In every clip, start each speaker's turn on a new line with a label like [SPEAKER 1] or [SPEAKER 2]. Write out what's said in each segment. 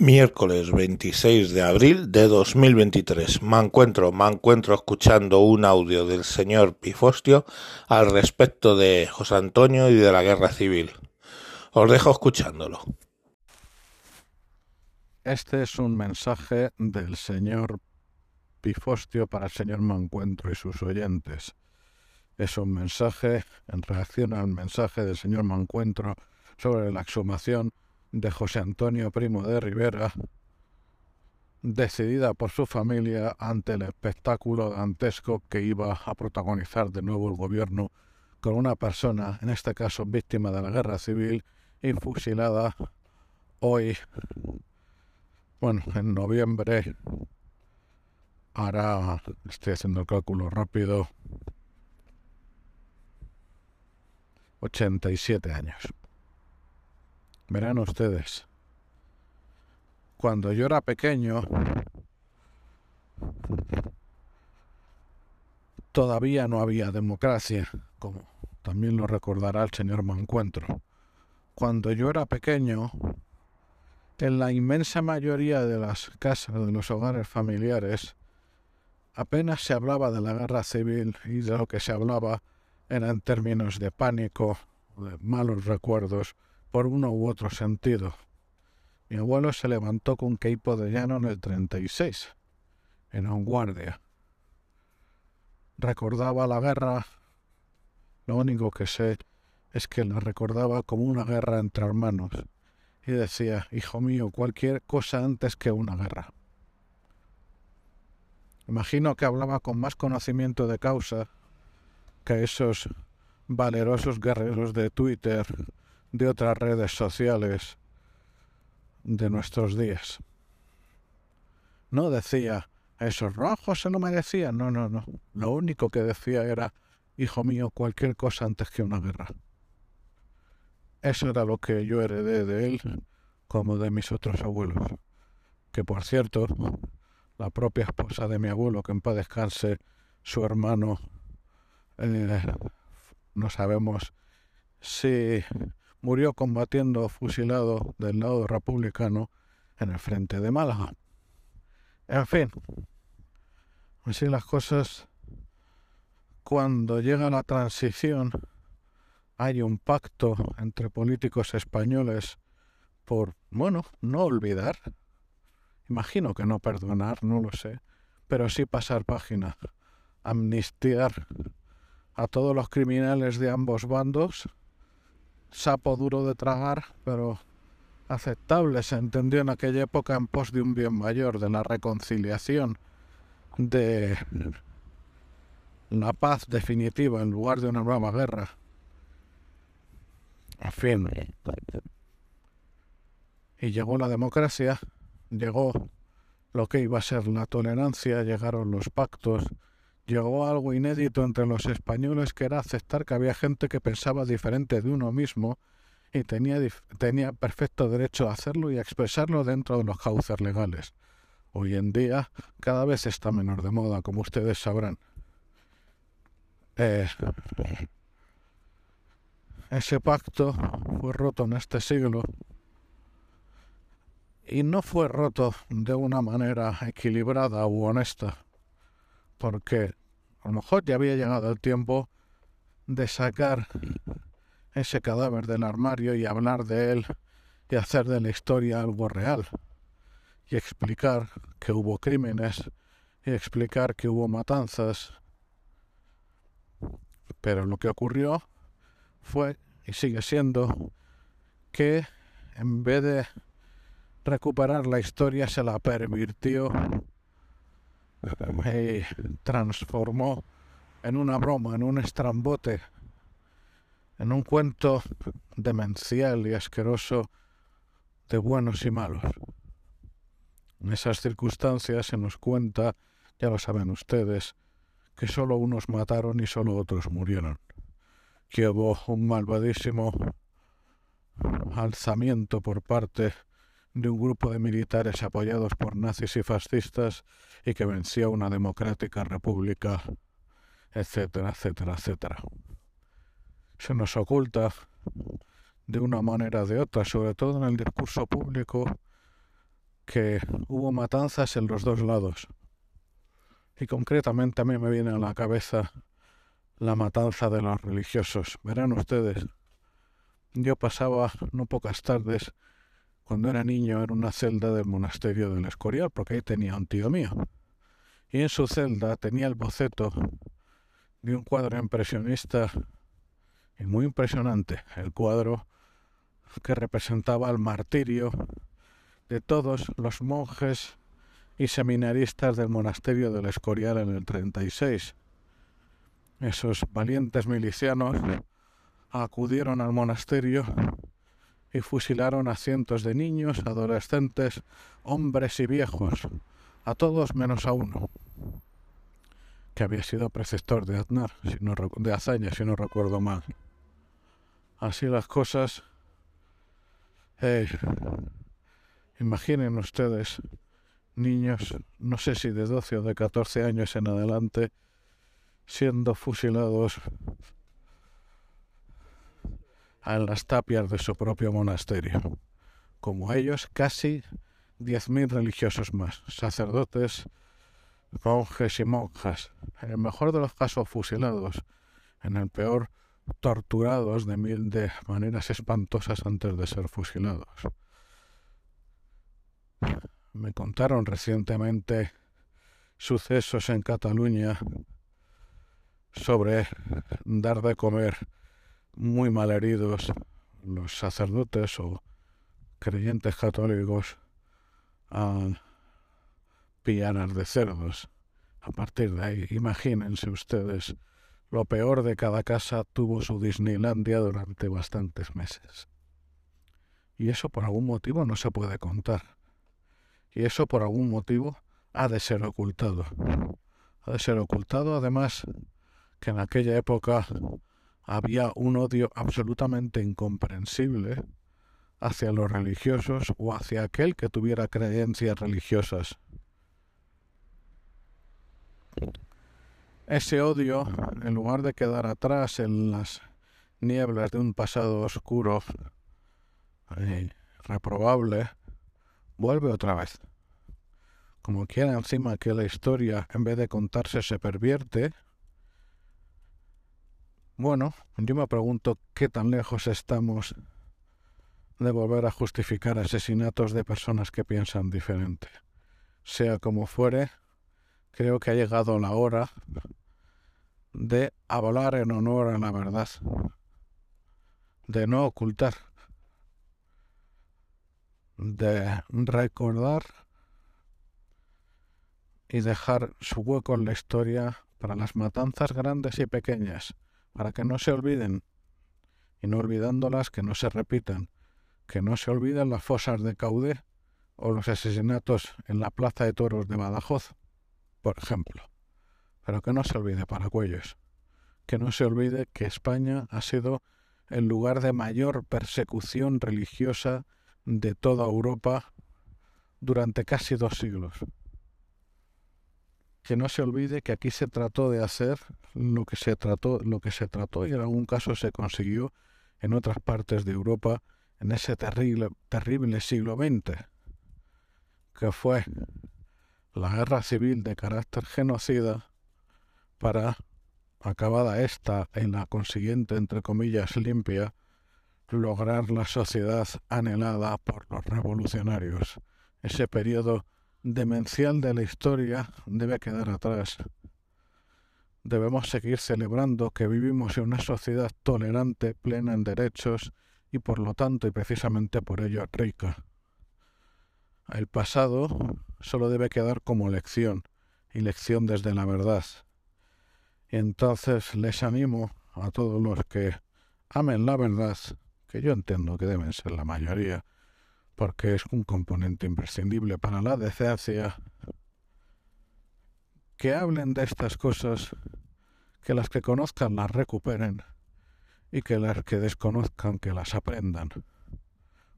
[SPEAKER 1] Miércoles 26 de abril de 2023. Me encuentro, me encuentro escuchando un audio del señor Pifostio al respecto de José Antonio y de la guerra civil. Os dejo escuchándolo.
[SPEAKER 2] Este es un mensaje del señor Pifostio para el señor Mancuentro y sus oyentes. Es un mensaje en reacción al mensaje del señor Mancuentro sobre la exhumación de José Antonio Primo de Rivera, decidida por su familia ante el espectáculo dantesco que iba a protagonizar de nuevo el gobierno con una persona, en este caso víctima de la guerra civil, y fusilada hoy, bueno, en noviembre, hará, estoy haciendo el cálculo rápido, 87 años. Verán ustedes, cuando yo era pequeño, todavía no había democracia, como también lo recordará el señor Mancuentro. Cuando yo era pequeño, en la inmensa mayoría de las casas, de los hogares familiares, apenas se hablaba de la guerra civil y de lo que se hablaba era en términos de pánico, de malos recuerdos, por uno u otro sentido. Mi abuelo se levantó con Queipo de Llano en el 36, en un guardia. Recordaba la guerra, lo único que sé es que la recordaba como una guerra entre hermanos y decía, hijo mío, cualquier cosa antes que una guerra. Imagino que hablaba con más conocimiento de causa que esos valerosos guerreros de Twitter de otras redes sociales de nuestros días. No decía, esos rojos se lo merecían, no, no, no. Lo único que decía era, hijo mío, cualquier cosa antes que una guerra. Eso era lo que yo heredé de él como de mis otros abuelos. Que por cierto, la propia esposa de mi abuelo, que en paz descanse, su hermano, eh, no sabemos si murió combatiendo fusilado del lado republicano en el frente de Málaga. En fin, así las cosas, cuando llega la transición, hay un pacto entre políticos españoles por, bueno, no olvidar, imagino que no perdonar, no lo sé, pero sí pasar página, amnistiar a todos los criminales de ambos bandos sapo duro de tragar, pero aceptable, se entendió en aquella época en pos de un bien mayor, de la reconciliación, de la paz definitiva en lugar de una nueva guerra. En fin. Y llegó la democracia, llegó lo que iba a ser la tolerancia, llegaron los pactos, llegó algo inédito entre los españoles que era aceptar que había gente que pensaba diferente de uno mismo y tenía, tenía perfecto derecho a hacerlo y a expresarlo dentro de los cauces legales. Hoy en día cada vez está menor de moda, como ustedes sabrán. Eh, ese pacto fue roto en este siglo y no fue roto de una manera equilibrada u honesta porque a lo mejor ya había llegado el tiempo de sacar ese cadáver del armario y hablar de él y hacer de la historia algo real y explicar que hubo crímenes y explicar que hubo matanzas. Pero lo que ocurrió fue y sigue siendo que en vez de recuperar la historia se la pervirtió me transformó en una broma, en un estrambote, en un cuento demencial y asqueroso de buenos y malos. En esas circunstancias se nos cuenta, ya lo saben ustedes, que solo unos mataron y solo otros murieron, que hubo un malvadísimo alzamiento por parte de un grupo de militares apoyados por nazis y fascistas y que venció una democrática república, etcétera, etcétera, etcétera. Se nos oculta de una manera o de otra, sobre todo en el discurso público, que hubo matanzas en los dos lados. Y concretamente a mí me viene a la cabeza la matanza de los religiosos. Verán ustedes, yo pasaba no pocas tardes cuando era niño en una celda del monasterio del Escorial, porque ahí tenía un tío mío. Y en su celda tenía el boceto de un cuadro impresionista y muy impresionante, el cuadro que representaba el martirio de todos los monjes y seminaristas del monasterio del Escorial en el 36. Esos valientes milicianos acudieron al monasterio y fusilaron a cientos de niños, adolescentes, hombres y viejos, a todos menos a uno, que había sido preceptor de Aznar, si no, de Azaña, si no recuerdo mal. Así las cosas. imaginen ustedes, niños, no sé si de 12 o de 14 años en adelante, siendo fusilados en las tapias de su propio monasterio. Como ellos, casi 10.000 religiosos más, sacerdotes, monjes y monjas, en el mejor de los casos fusilados, en el peor torturados de mil de maneras espantosas antes de ser fusilados. Me contaron recientemente sucesos en Cataluña sobre dar de comer muy malheridos los sacerdotes o creyentes católicos a pianas de cerdos. A partir de ahí, imagínense ustedes, lo peor de cada casa tuvo su Disneylandia durante bastantes meses. Y eso por algún motivo no se puede contar. Y eso por algún motivo ha de ser ocultado. Ha de ser ocultado además que en aquella época había un odio absolutamente incomprensible hacia los religiosos o hacia aquel que tuviera creencias religiosas. Ese odio, en lugar de quedar atrás en las nieblas de un pasado oscuro y reprobable, vuelve otra vez. Como quiera encima que la historia, en vez de contarse, se pervierte, bueno, yo me pregunto qué tan lejos estamos de volver a justificar asesinatos de personas que piensan diferente. Sea como fuere, creo que ha llegado la hora de hablar en honor a la verdad, de no ocultar, de recordar y dejar su hueco en la historia para las matanzas grandes y pequeñas para que no se olviden, y no olvidándolas que no se repitan, que no se olviden las fosas de Caude o los asesinatos en la Plaza de Toros de Badajoz, por ejemplo. Pero que no se olvide Paracuellos, que no se olvide que España ha sido el lugar de mayor persecución religiosa de toda Europa durante casi dos siglos que no se olvide que aquí se trató de hacer lo que se trató, lo que se trató y en algún caso se consiguió en otras partes de Europa en ese terrible, terrible siglo XX, que fue la guerra civil de carácter genocida para, acabada esta en la consiguiente, entre comillas, limpia, lograr la sociedad anhelada por los revolucionarios. Ese periodo demencial de la historia debe quedar atrás. Debemos seguir celebrando que vivimos en una sociedad tolerante, plena en derechos y por lo tanto y precisamente por ello rica. El pasado solo debe quedar como lección y lección desde la verdad. Entonces les animo a todos los que amen la verdad, que yo entiendo que deben ser la mayoría, porque es un componente imprescindible para la decencia, que hablen de estas cosas, que las que conozcan las recuperen y que las que desconozcan que las aprendan,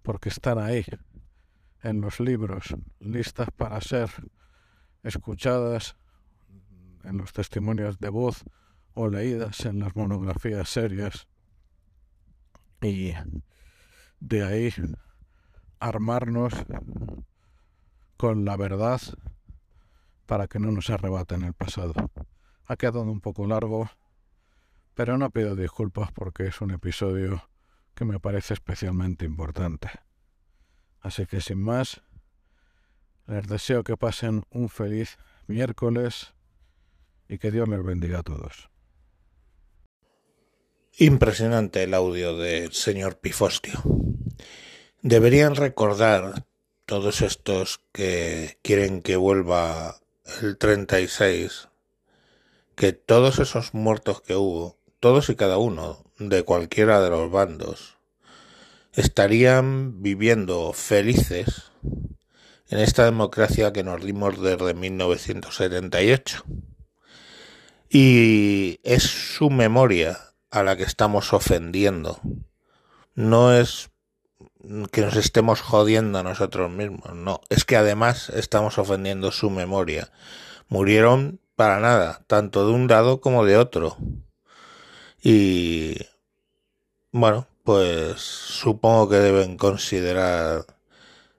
[SPEAKER 2] porque están ahí, en los libros, listas para ser escuchadas en los testimonios de voz o leídas en las monografías serias. Y de ahí armarnos con la verdad para que no nos arrebaten el pasado. Ha quedado un poco largo, pero no pido disculpas porque es un episodio que me parece especialmente importante. Así que sin más, les deseo que pasen un feliz miércoles y que Dios les bendiga a todos.
[SPEAKER 1] Impresionante el audio del señor Pifostio. Deberían recordar todos estos que quieren que vuelva el 36, que todos esos muertos que hubo, todos y cada uno de cualquiera de los bandos, estarían viviendo felices en esta democracia que nos dimos desde 1978. Y es su memoria a la que estamos ofendiendo. No es que nos estemos jodiendo a nosotros mismos, no, es que además estamos ofendiendo su memoria. Murieron para nada, tanto de un lado como de otro. Y bueno, pues supongo que deben considerar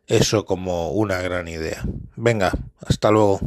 [SPEAKER 1] eso como una gran idea. Venga, hasta luego.